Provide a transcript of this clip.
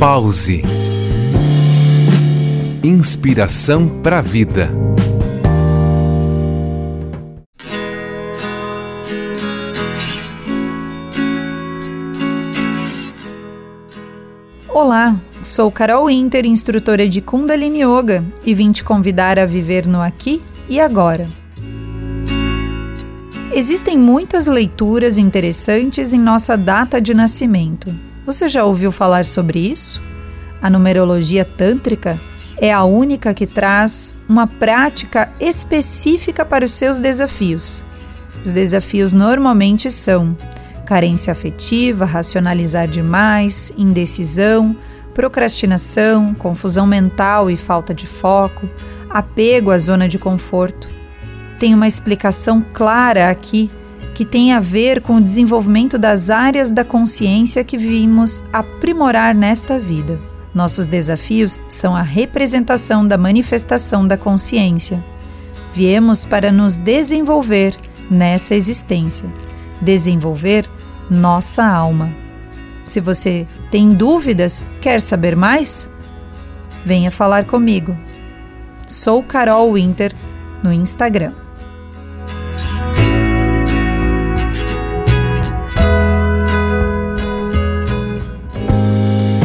Pause. Inspiração para a vida. Olá, sou Carol Winter, instrutora de Kundalini Yoga, e vim te convidar a viver no aqui e agora. Existem muitas leituras interessantes em nossa data de nascimento. Você já ouviu falar sobre isso? A numerologia tântrica é a única que traz uma prática específica para os seus desafios. Os desafios normalmente são carência afetiva, racionalizar demais, indecisão, procrastinação, confusão mental e falta de foco, apego à zona de conforto. Tem uma explicação clara aqui que tem a ver com o desenvolvimento das áreas da consciência que vimos aprimorar nesta vida. Nossos desafios são a representação da manifestação da consciência. Viemos para nos desenvolver nessa existência, desenvolver nossa alma. Se você tem dúvidas, quer saber mais? Venha falar comigo. Sou Carol Winter no Instagram.